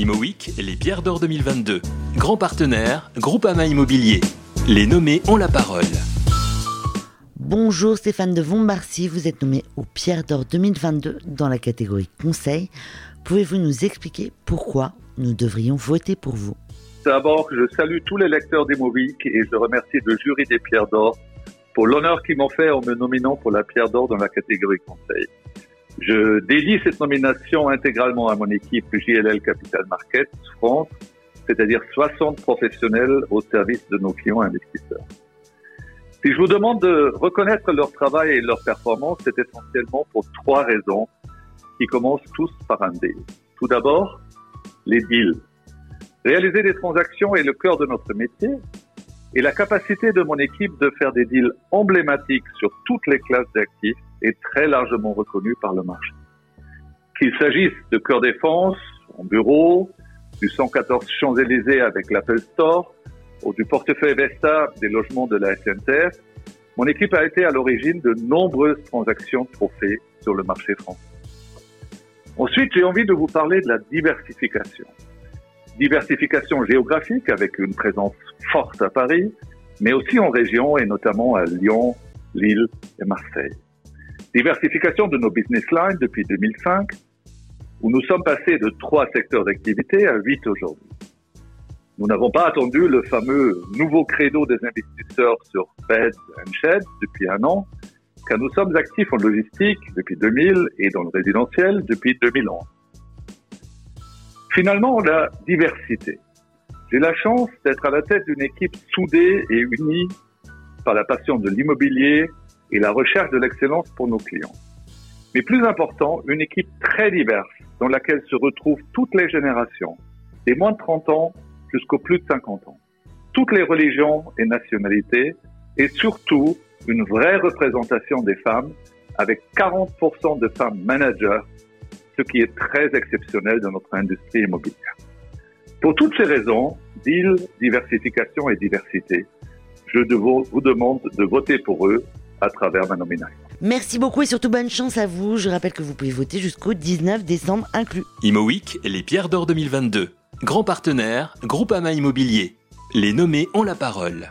ImoWeek, les pierres d'or 2022. Grand partenaire, Groupama Immobilier. Les nommés ont la parole. Bonjour Stéphane de Vombarcy, vous êtes nommé aux pierres d'or 2022 dans la catégorie conseil. Pouvez-vous nous expliquer pourquoi nous devrions voter pour vous? D'abord, je salue tous les lecteurs d'ImoWeek et je remercie le jury des pierres d'or pour l'honneur qu'ils m'ont fait en me nominant pour la pierre d'or dans la catégorie conseil. Je dédie cette nomination intégralement à mon équipe JLL Capital Markets France, c'est-à-dire 60 professionnels au service de nos clients investisseurs. Si je vous demande de reconnaître leur travail et leur performance, c'est essentiellement pour trois raisons qui commencent tous par un D. Tout d'abord, les deals. Réaliser des transactions est le cœur de notre métier et la capacité de mon équipe de faire des deals emblématiques sur toutes les classes d'actifs est très largement reconnue par le marché. Qu'il s'agisse de Cœur Défense, en bureau, du 114 Champs-Élysées avec l'Apple Store, ou du portefeuille Vesta des logements de la SNCF, mon équipe a été à l'origine de nombreuses transactions trophées sur le marché français. Ensuite, j'ai envie de vous parler de la diversification. Diversification géographique avec une présence forte à Paris, mais aussi en région et notamment à Lyon, Lille et Marseille. Diversification de nos business lines depuis 2005, où nous sommes passés de trois secteurs d'activité à huit aujourd'hui. Nous n'avons pas attendu le fameux nouveau credo des investisseurs sur Fed and Shed depuis un an, car nous sommes actifs en logistique depuis 2000 et dans le résidentiel depuis 2011. Finalement, la diversité. J'ai la chance d'être à la tête d'une équipe soudée et unie par la passion de l'immobilier et la recherche de l'excellence pour nos clients. Mais plus important, une équipe très diverse dans laquelle se retrouvent toutes les générations, des moins de 30 ans jusqu'aux plus de 50 ans. Toutes les religions et nationalités et surtout une vraie représentation des femmes avec 40% de femmes managers, ce qui est très exceptionnel dans notre industrie immobilière. Pour toutes ces raisons, deal, diversification et diversité, je vous demande de voter pour eux à travers ma nomination. Merci beaucoup et surtout bonne chance à vous. Je rappelle que vous pouvez voter jusqu'au 19 décembre inclus. ImoWeek, les pierres d'or 2022. Grand partenaire, Groupama Immobilier. Les nommés ont la parole.